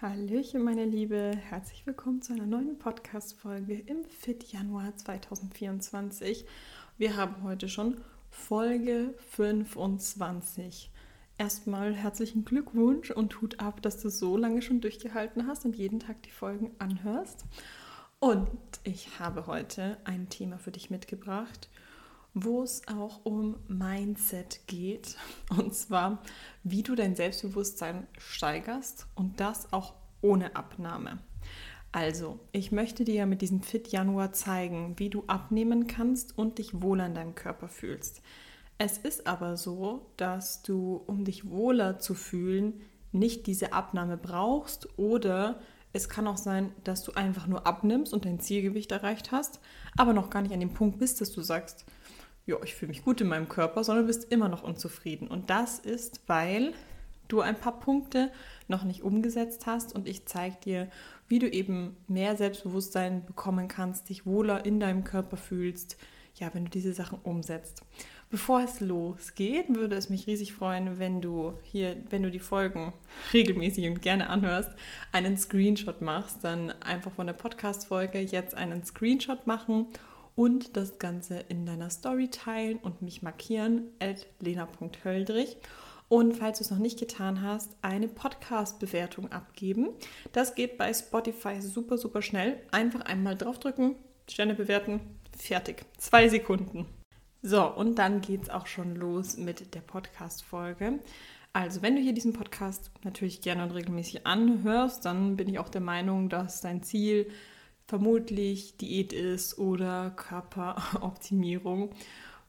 Hallöchen, meine Liebe. Herzlich willkommen zu einer neuen Podcast-Folge im Fit Januar 2024. Wir haben heute schon Folge 25. Erstmal herzlichen Glückwunsch und tut ab, dass du so lange schon durchgehalten hast und jeden Tag die Folgen anhörst. Und ich habe heute ein Thema für dich mitgebracht, wo es auch um Mindset geht. Und zwar, wie du dein Selbstbewusstsein steigerst und das auch ohne Abnahme. Also, ich möchte dir mit diesem Fit Januar zeigen, wie du abnehmen kannst und dich wohl an deinem Körper fühlst. Es ist aber so, dass du, um dich wohler zu fühlen, nicht diese Abnahme brauchst oder es kann auch sein, dass du einfach nur abnimmst und dein Zielgewicht erreicht hast, aber noch gar nicht an dem Punkt bist, dass du sagst, ja, ich fühle mich gut in meinem Körper, sondern du bist immer noch unzufrieden. Und das ist, weil du ein paar Punkte noch nicht umgesetzt hast und ich zeige dir, wie du eben mehr Selbstbewusstsein bekommen kannst, dich wohler in deinem Körper fühlst, ja, wenn du diese Sachen umsetzt. Bevor es losgeht, würde es mich riesig freuen, wenn du hier, wenn du die Folgen regelmäßig und gerne anhörst, einen Screenshot machst, dann einfach von der Podcast-Folge jetzt einen Screenshot machen und das Ganze in deiner Story teilen und mich markieren, at lena.höldrich. Und falls du es noch nicht getan hast, eine Podcast-Bewertung abgeben. Das geht bei Spotify super, super schnell. Einfach einmal draufdrücken, Sterne bewerten, fertig. Zwei Sekunden. So, und dann geht es auch schon los mit der Podcast-Folge. Also, wenn du hier diesen Podcast natürlich gerne und regelmäßig anhörst, dann bin ich auch der Meinung, dass dein Ziel vermutlich Diät ist oder Körperoptimierung.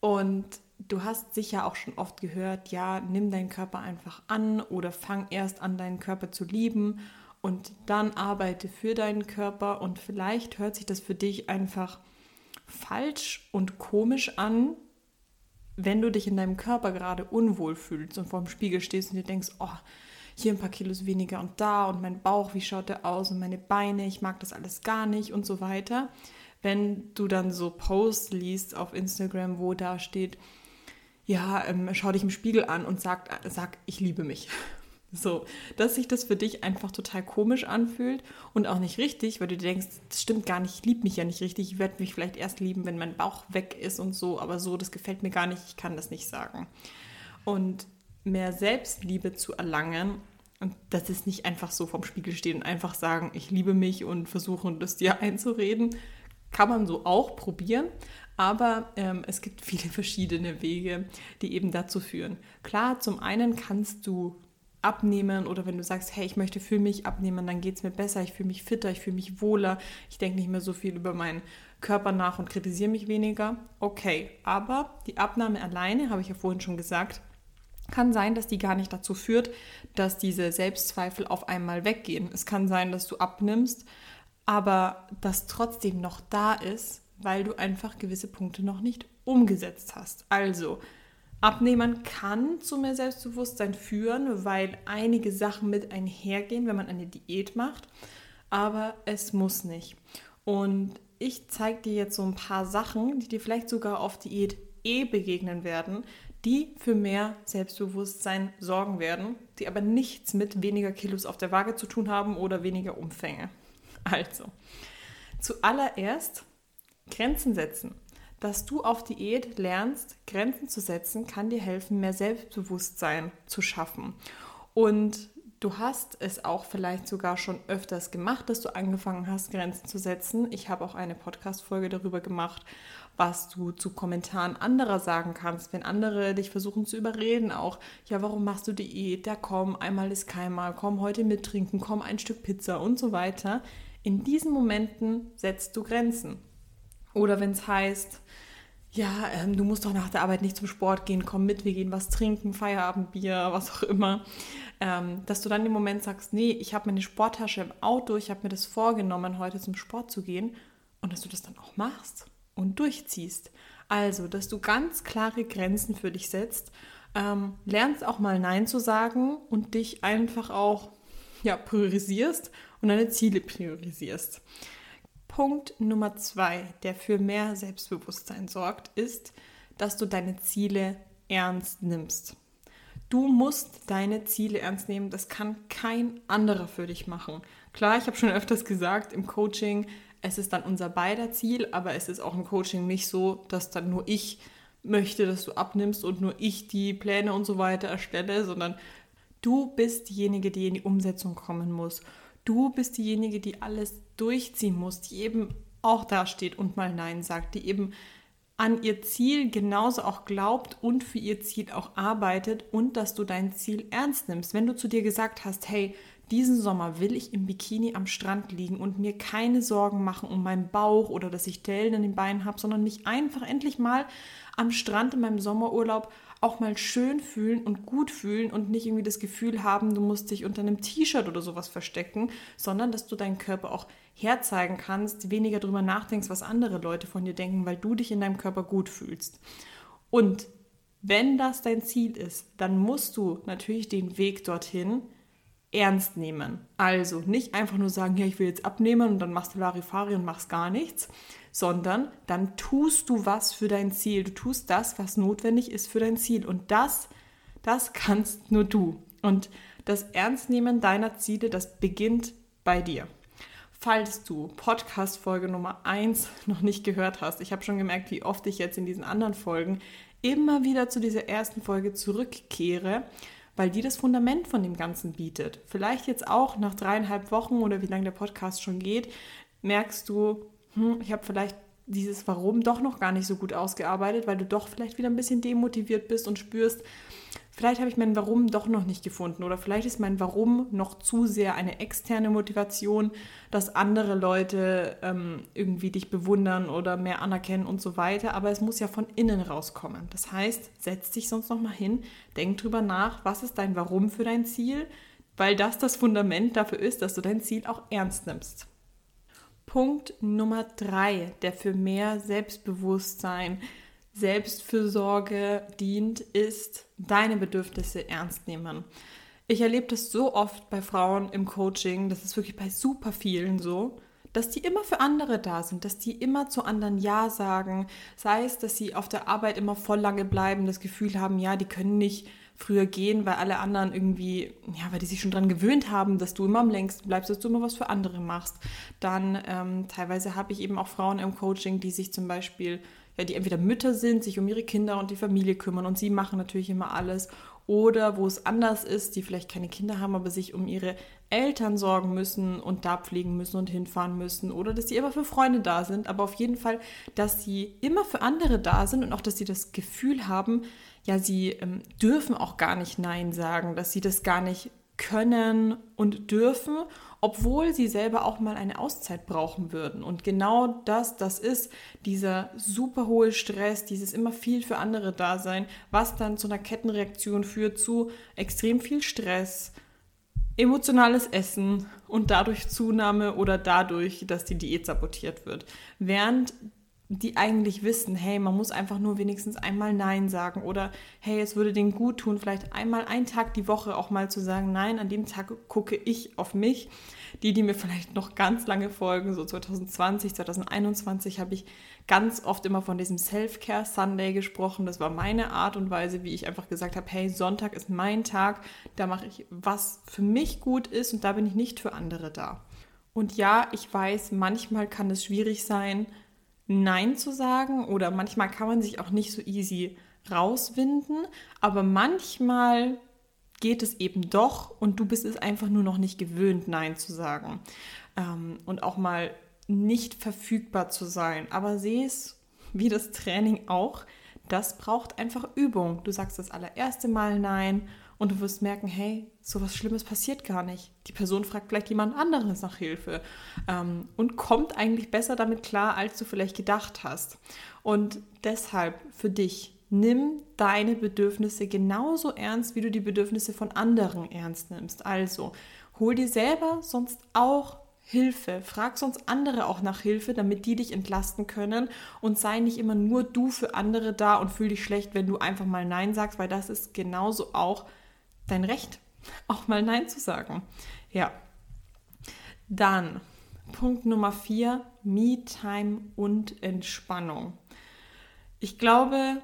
Und du hast sicher auch schon oft gehört, ja, nimm deinen Körper einfach an oder fang erst an, deinen Körper zu lieben und dann arbeite für deinen Körper. Und vielleicht hört sich das für dich einfach falsch und komisch an, wenn du dich in deinem Körper gerade unwohl fühlst und vor dem Spiegel stehst und dir denkst, oh, hier ein paar Kilos weniger und da und mein Bauch, wie schaut der aus und meine Beine, ich mag das alles gar nicht und so weiter. Wenn du dann so Posts liest auf Instagram, wo da steht, ja, ähm, schau dich im Spiegel an und sag, sag, ich liebe mich. So, dass sich das für dich einfach total komisch anfühlt und auch nicht richtig, weil du denkst, das stimmt gar nicht, ich liebe mich ja nicht richtig, ich werde mich vielleicht erst lieben, wenn mein Bauch weg ist und so, aber so, das gefällt mir gar nicht, ich kann das nicht sagen. Und mehr Selbstliebe zu erlangen. Und das ist nicht einfach so vorm Spiegel stehen und einfach sagen, ich liebe mich und versuchen, das dir einzureden. Kann man so auch probieren, aber ähm, es gibt viele verschiedene Wege, die eben dazu führen. Klar, zum einen kannst du abnehmen oder wenn du sagst, hey, ich möchte für mich abnehmen, dann geht es mir besser, ich fühle mich fitter, ich fühle mich wohler, ich denke nicht mehr so viel über meinen Körper nach und kritisiere mich weniger. Okay, aber die Abnahme alleine, habe ich ja vorhin schon gesagt, kann sein, dass die gar nicht dazu führt, dass diese Selbstzweifel auf einmal weggehen. Es kann sein, dass du abnimmst, aber das trotzdem noch da ist, weil du einfach gewisse Punkte noch nicht umgesetzt hast. Also, Abnehmen kann zu mehr Selbstbewusstsein führen, weil einige Sachen mit einhergehen, wenn man eine Diät macht, aber es muss nicht. Und ich zeige dir jetzt so ein paar Sachen, die dir vielleicht sogar auf Diät eh begegnen werden, die für mehr Selbstbewusstsein sorgen werden, die aber nichts mit weniger Kilos auf der Waage zu tun haben oder weniger Umfänge. Also, zuallererst Grenzen setzen. Dass du auf Diät lernst, Grenzen zu setzen, kann dir helfen, mehr Selbstbewusstsein zu schaffen. Und du hast es auch vielleicht sogar schon öfters gemacht, dass du angefangen hast, Grenzen zu setzen. Ich habe auch eine Podcast-Folge darüber gemacht, was du zu Kommentaren anderer sagen kannst, wenn andere dich versuchen zu überreden, auch, ja, warum machst du Diät? Ja, komm, einmal ist keinmal, komm heute mittrinken, komm ein Stück Pizza und so weiter. In diesen Momenten setzt du Grenzen. Oder wenn es heißt, ja, ähm, du musst doch nach der Arbeit nicht zum Sport gehen, komm mit, wir gehen was trinken, Feierabendbier, was auch immer. Ähm, dass du dann im Moment sagst, nee, ich habe meine Sporttasche im Auto, ich habe mir das vorgenommen, heute zum Sport zu gehen und dass du das dann auch machst und durchziehst. Also, dass du ganz klare Grenzen für dich setzt, ähm, lernst auch mal Nein zu sagen und dich einfach auch ja, priorisierst und deine Ziele priorisierst. Punkt Nummer zwei, der für mehr Selbstbewusstsein sorgt, ist, dass du deine Ziele ernst nimmst. Du musst deine Ziele ernst nehmen. Das kann kein anderer für dich machen. Klar, ich habe schon öfters gesagt, im Coaching, es ist dann unser beider Ziel, aber es ist auch im Coaching nicht so, dass dann nur ich möchte, dass du abnimmst und nur ich die Pläne und so weiter erstelle, sondern du bist diejenige, die in die Umsetzung kommen muss. Du bist diejenige, die alles durchziehen muss, die eben auch dasteht und mal Nein sagt, die eben an ihr Ziel genauso auch glaubt und für ihr Ziel auch arbeitet und dass du dein Ziel ernst nimmst. Wenn du zu dir gesagt hast, hey, diesen Sommer will ich im Bikini am Strand liegen und mir keine Sorgen machen um meinen Bauch oder dass ich Dellen in den Beinen habe, sondern mich einfach endlich mal am Strand in meinem Sommerurlaub auch mal schön fühlen und gut fühlen und nicht irgendwie das Gefühl haben, du musst dich unter einem T-Shirt oder sowas verstecken, sondern dass du deinen Körper auch herzeigen kannst, weniger darüber nachdenkst, was andere Leute von dir denken, weil du dich in deinem Körper gut fühlst. Und wenn das dein Ziel ist, dann musst du natürlich den Weg dorthin ernst nehmen. Also nicht einfach nur sagen, ja, ich will jetzt abnehmen und dann machst du Larifari und machst gar nichts, sondern dann tust du was für dein Ziel. Du tust das, was notwendig ist für dein Ziel. Und das, das kannst nur du. Und das Ernstnehmen deiner Ziele, das beginnt bei dir. Falls du Podcast-Folge Nummer 1 noch nicht gehört hast, ich habe schon gemerkt, wie oft ich jetzt in diesen anderen Folgen immer wieder zu dieser ersten Folge zurückkehre, weil die das Fundament von dem Ganzen bietet. Vielleicht jetzt auch nach dreieinhalb Wochen oder wie lange der Podcast schon geht, merkst du, hm, ich habe vielleicht dieses Warum doch noch gar nicht so gut ausgearbeitet, weil du doch vielleicht wieder ein bisschen demotiviert bist und spürst, vielleicht habe ich mein Warum doch noch nicht gefunden oder vielleicht ist mein Warum noch zu sehr eine externe Motivation, dass andere Leute ähm, irgendwie dich bewundern oder mehr anerkennen und so weiter, aber es muss ja von innen rauskommen. Das heißt, setz dich sonst noch mal hin, denk drüber nach, was ist dein Warum für dein Ziel, weil das das Fundament dafür ist, dass du dein Ziel auch ernst nimmst. Punkt Nummer drei, der für mehr Selbstbewusstsein, Selbstfürsorge dient, ist deine Bedürfnisse ernst nehmen. Ich erlebe das so oft bei Frauen im Coaching, das ist wirklich bei super vielen so, dass die immer für andere da sind, dass die immer zu anderen Ja sagen, sei es, dass sie auf der Arbeit immer voll lange bleiben, das Gefühl haben, ja, die können nicht früher gehen, weil alle anderen irgendwie, ja, weil die sich schon daran gewöhnt haben, dass du immer am längsten bleibst, dass du immer was für andere machst. Dann ähm, teilweise habe ich eben auch Frauen im Coaching, die sich zum Beispiel, ja, die entweder Mütter sind, sich um ihre Kinder und die Familie kümmern und sie machen natürlich immer alles. Oder wo es anders ist, die vielleicht keine Kinder haben, aber sich um ihre Eltern sorgen müssen und da pflegen müssen und hinfahren müssen. Oder dass sie immer für Freunde da sind, aber auf jeden Fall, dass sie immer für andere da sind und auch, dass sie das Gefühl haben, ja, sie ähm, dürfen auch gar nicht Nein sagen, dass sie das gar nicht können und dürfen, obwohl sie selber auch mal eine Auszeit brauchen würden. Und genau das, das ist dieser super hohe Stress, dieses immer viel für andere da sein, was dann zu einer Kettenreaktion führt, zu extrem viel Stress, emotionales Essen und dadurch Zunahme oder dadurch, dass die Diät sabotiert wird. Während die eigentlich wissen, hey, man muss einfach nur wenigstens einmal Nein sagen oder hey, es würde denen gut tun, vielleicht einmal einen Tag die Woche auch mal zu sagen, nein, an dem Tag gucke ich auf mich. Die, die mir vielleicht noch ganz lange folgen, so 2020, 2021, habe ich ganz oft immer von diesem Self-Care Sunday gesprochen. Das war meine Art und Weise, wie ich einfach gesagt habe, hey, Sonntag ist mein Tag, da mache ich, was für mich gut ist und da bin ich nicht für andere da. Und ja, ich weiß, manchmal kann es schwierig sein, Nein zu sagen oder manchmal kann man sich auch nicht so easy rauswinden, aber manchmal geht es eben doch und du bist es einfach nur noch nicht gewöhnt, Nein zu sagen ähm, und auch mal nicht verfügbar zu sein. Aber sehe es wie das Training auch, das braucht einfach Übung. Du sagst das allererste Mal Nein und du wirst merken, hey, so was Schlimmes passiert gar nicht. Die Person fragt vielleicht jemand anderes nach Hilfe ähm, und kommt eigentlich besser damit klar, als du vielleicht gedacht hast. Und deshalb für dich, nimm deine Bedürfnisse genauso ernst, wie du die Bedürfnisse von anderen ernst nimmst. Also hol dir selber sonst auch Hilfe. Frag sonst andere auch nach Hilfe, damit die dich entlasten können und sei nicht immer nur du für andere da und fühl dich schlecht, wenn du einfach mal Nein sagst, weil das ist genauso auch dein Recht, auch mal Nein zu sagen. Ja. Dann Punkt Nummer vier, Me-Time und Entspannung. Ich glaube,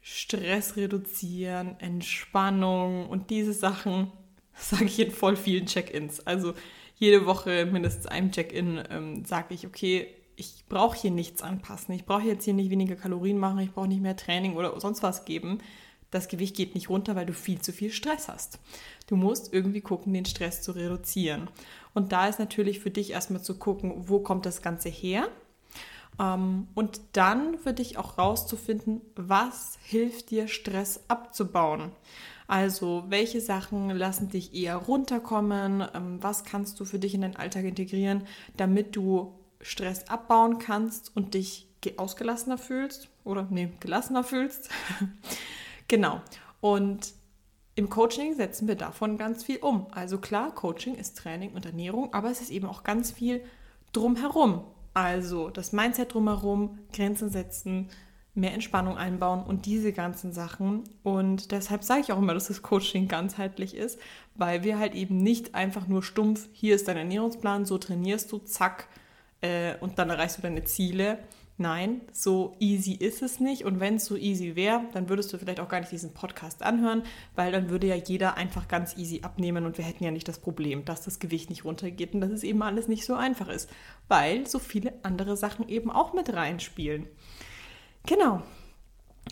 Stress reduzieren, Entspannung und diese Sachen sage ich in voll vielen Check-ins. Also jede Woche mindestens einem Check-in ähm, sage ich, okay, ich brauche hier nichts anpassen. Ich brauche jetzt hier nicht weniger Kalorien machen, ich brauche nicht mehr Training oder sonst was geben. Das Gewicht geht nicht runter, weil du viel zu viel Stress hast. Du musst irgendwie gucken, den Stress zu reduzieren. Und da ist natürlich für dich erstmal zu gucken, wo kommt das Ganze her? Ähm, und dann für dich auch rauszufinden, was hilft dir, Stress abzubauen. Also, welche Sachen lassen dich eher runterkommen? Ähm, was kannst du für dich in deinen Alltag integrieren, damit du Stress abbauen kannst und dich ausgelassener fühlst oder nee, gelassener fühlst. genau. Und im Coaching setzen wir davon ganz viel um. Also klar, Coaching ist Training und Ernährung, aber es ist eben auch ganz viel drumherum. Also das Mindset drumherum, Grenzen setzen, mehr Entspannung einbauen und diese ganzen Sachen. Und deshalb sage ich auch immer, dass das Coaching ganzheitlich ist, weil wir halt eben nicht einfach nur stumpf, hier ist dein Ernährungsplan, so trainierst du, zack, äh, und dann erreichst du deine Ziele. Nein, so easy ist es nicht. Und wenn es so easy wäre, dann würdest du vielleicht auch gar nicht diesen Podcast anhören, weil dann würde ja jeder einfach ganz easy abnehmen und wir hätten ja nicht das Problem, dass das Gewicht nicht runtergeht und dass es eben alles nicht so einfach ist, weil so viele andere Sachen eben auch mit reinspielen. Genau.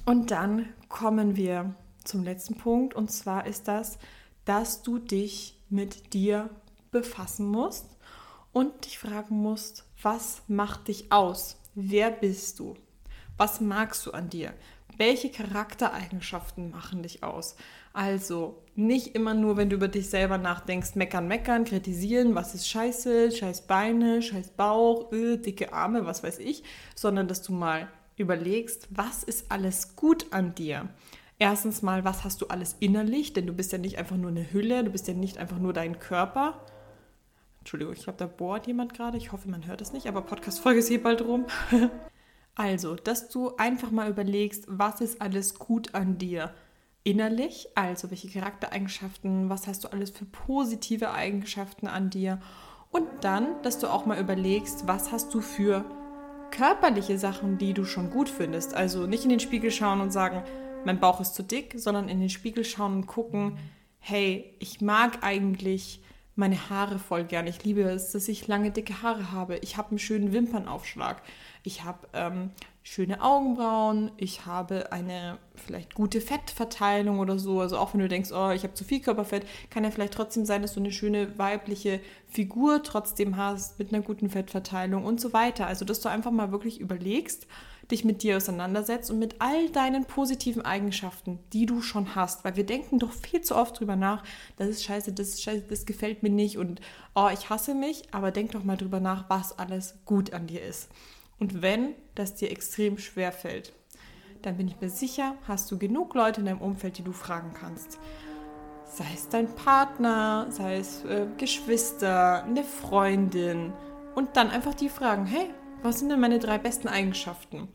Und dann kommen wir zum letzten Punkt und zwar ist das, dass du dich mit dir befassen musst und dich fragen musst, was macht dich aus? Wer bist du? Was magst du an dir? Welche Charaktereigenschaften machen dich aus? Also nicht immer nur, wenn du über dich selber nachdenkst, meckern, meckern, kritisieren, was ist scheiße, scheiß Beine, scheiß Bauch, öh, dicke Arme, was weiß ich, sondern dass du mal überlegst, was ist alles gut an dir? Erstens mal, was hast du alles innerlich? Denn du bist ja nicht einfach nur eine Hülle, du bist ja nicht einfach nur dein Körper, Entschuldigung, ich glaube, da bohrt jemand gerade. Ich hoffe, man hört es nicht, aber Podcast-Folge ist hier bald rum. also, dass du einfach mal überlegst, was ist alles gut an dir innerlich, also welche Charaktereigenschaften, was hast du alles für positive Eigenschaften an dir und dann, dass du auch mal überlegst, was hast du für körperliche Sachen, die du schon gut findest. Also nicht in den Spiegel schauen und sagen, mein Bauch ist zu dick, sondern in den Spiegel schauen und gucken, hey, ich mag eigentlich meine Haare voll gern. Ich liebe es, dass ich lange, dicke Haare habe. Ich habe einen schönen Wimpernaufschlag. Ich habe ähm, schöne Augenbrauen. Ich habe eine vielleicht gute Fettverteilung oder so. Also auch wenn du denkst, oh, ich habe zu viel Körperfett, kann ja vielleicht trotzdem sein, dass du eine schöne weibliche Figur trotzdem hast mit einer guten Fettverteilung und so weiter. Also dass du einfach mal wirklich überlegst, dich mit dir auseinandersetzt und mit all deinen positiven Eigenschaften, die du schon hast. Weil wir denken doch viel zu oft drüber nach, das ist scheiße, das ist scheiße, das gefällt mir nicht und oh, ich hasse mich, aber denk doch mal drüber nach, was alles gut an dir ist. Und wenn das dir extrem schwer fällt, dann bin ich mir sicher, hast du genug Leute in deinem Umfeld, die du fragen kannst. Sei es dein Partner, sei es äh, Geschwister, eine Freundin. Und dann einfach die fragen, hey, was sind denn meine drei besten Eigenschaften?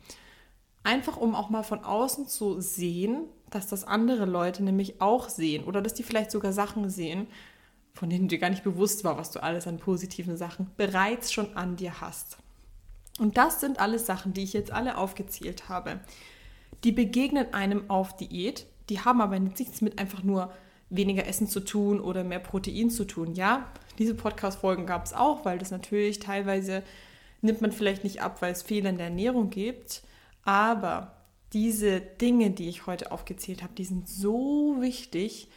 Einfach um auch mal von außen zu sehen, dass das andere Leute nämlich auch sehen oder dass die vielleicht sogar Sachen sehen, von denen dir gar nicht bewusst war, was du alles an positiven Sachen bereits schon an dir hast. Und das sind alles Sachen, die ich jetzt alle aufgezählt habe. Die begegnen einem auf Diät, die haben aber nichts mit einfach nur weniger Essen zu tun oder mehr Protein zu tun. Ja, diese Podcast-Folgen gab es auch, weil das natürlich teilweise nimmt man vielleicht nicht ab, weil es Fehler in der Ernährung gibt. Aber diese Dinge, die ich heute aufgezählt habe, die sind so wichtig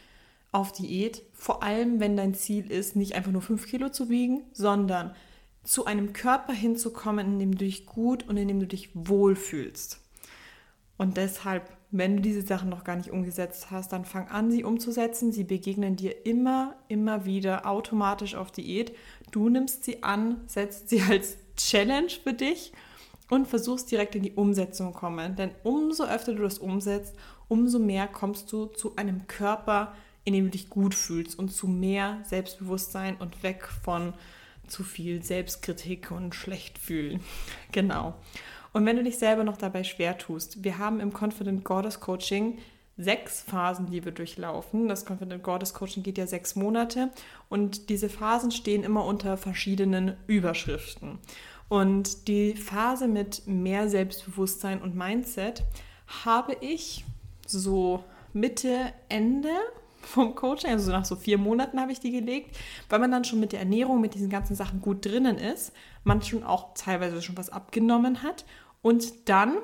auf Diät. Vor allem, wenn dein Ziel ist, nicht einfach nur 5 Kilo zu wiegen, sondern zu einem Körper hinzukommen, in dem du dich gut und in dem du dich wohlfühlst. Und deshalb, wenn du diese Sachen noch gar nicht umgesetzt hast, dann fang an, sie umzusetzen. Sie begegnen dir immer, immer wieder automatisch auf Diät. Du nimmst sie an, setzt sie als Challenge für dich und versuchst direkt in die Umsetzung kommen. Denn umso öfter du das umsetzt, umso mehr kommst du zu einem Körper, in dem du dich gut fühlst und zu mehr Selbstbewusstsein und weg von zu viel Selbstkritik und schlecht fühlen. Genau. Und wenn du dich selber noch dabei schwer tust, wir haben im Confident Goddess Coaching sechs Phasen, die wir durchlaufen. Das Confident Goddess Coaching geht ja sechs Monate und diese Phasen stehen immer unter verschiedenen Überschriften. Und die Phase mit mehr Selbstbewusstsein und Mindset habe ich so Mitte, Ende vom Coaching, also nach so vier Monaten habe ich die gelegt, weil man dann schon mit der Ernährung, mit diesen ganzen Sachen gut drinnen ist, man schon auch teilweise schon was abgenommen hat. Und dann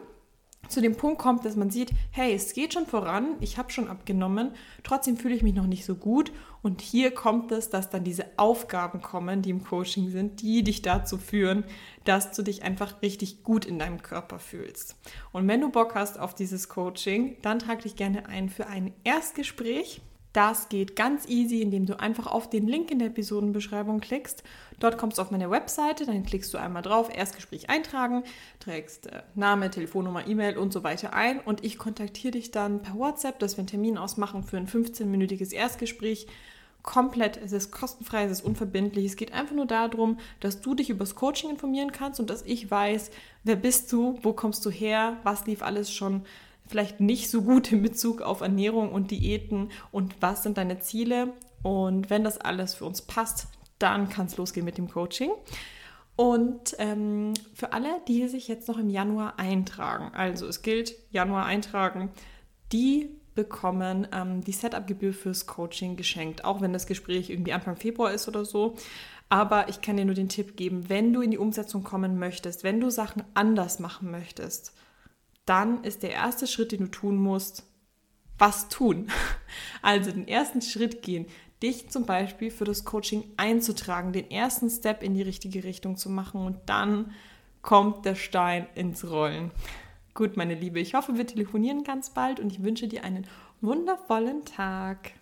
zu dem Punkt kommt, dass man sieht, hey, es geht schon voran, ich habe schon abgenommen, trotzdem fühle ich mich noch nicht so gut. Und hier kommt es, dass dann diese Aufgaben kommen, die im Coaching sind, die dich dazu führen, dass du dich einfach richtig gut in deinem Körper fühlst. Und wenn du Bock hast auf dieses Coaching, dann trag dich gerne ein für ein Erstgespräch. Das geht ganz easy, indem du einfach auf den Link in der Episodenbeschreibung klickst. Dort kommst du auf meine Webseite, dann klickst du einmal drauf, Erstgespräch eintragen, trägst äh, Name, Telefonnummer, E-Mail und so weiter ein und ich kontaktiere dich dann per WhatsApp, dass wir einen Termin ausmachen für ein 15-minütiges Erstgespräch. Komplett, es ist kostenfrei, es ist unverbindlich. Es geht einfach nur darum, dass du dich über das Coaching informieren kannst und dass ich weiß, wer bist du, wo kommst du her, was lief alles schon vielleicht nicht so gut in Bezug auf Ernährung und Diäten und was sind deine Ziele. Und wenn das alles für uns passt, dann kann es losgehen mit dem Coaching. Und ähm, für alle, die sich jetzt noch im Januar eintragen, also es gilt Januar eintragen, die bekommen ähm, die Setup-Gebühr fürs Coaching geschenkt, auch wenn das Gespräch irgendwie Anfang Februar ist oder so. Aber ich kann dir nur den Tipp geben, wenn du in die Umsetzung kommen möchtest, wenn du Sachen anders machen möchtest, dann ist der erste Schritt, den du tun musst, was tun. Also den ersten Schritt gehen, dich zum Beispiel für das Coaching einzutragen, den ersten Step in die richtige Richtung zu machen und dann kommt der Stein ins Rollen. Gut, meine Liebe, ich hoffe, wir telefonieren ganz bald und ich wünsche dir einen wundervollen Tag.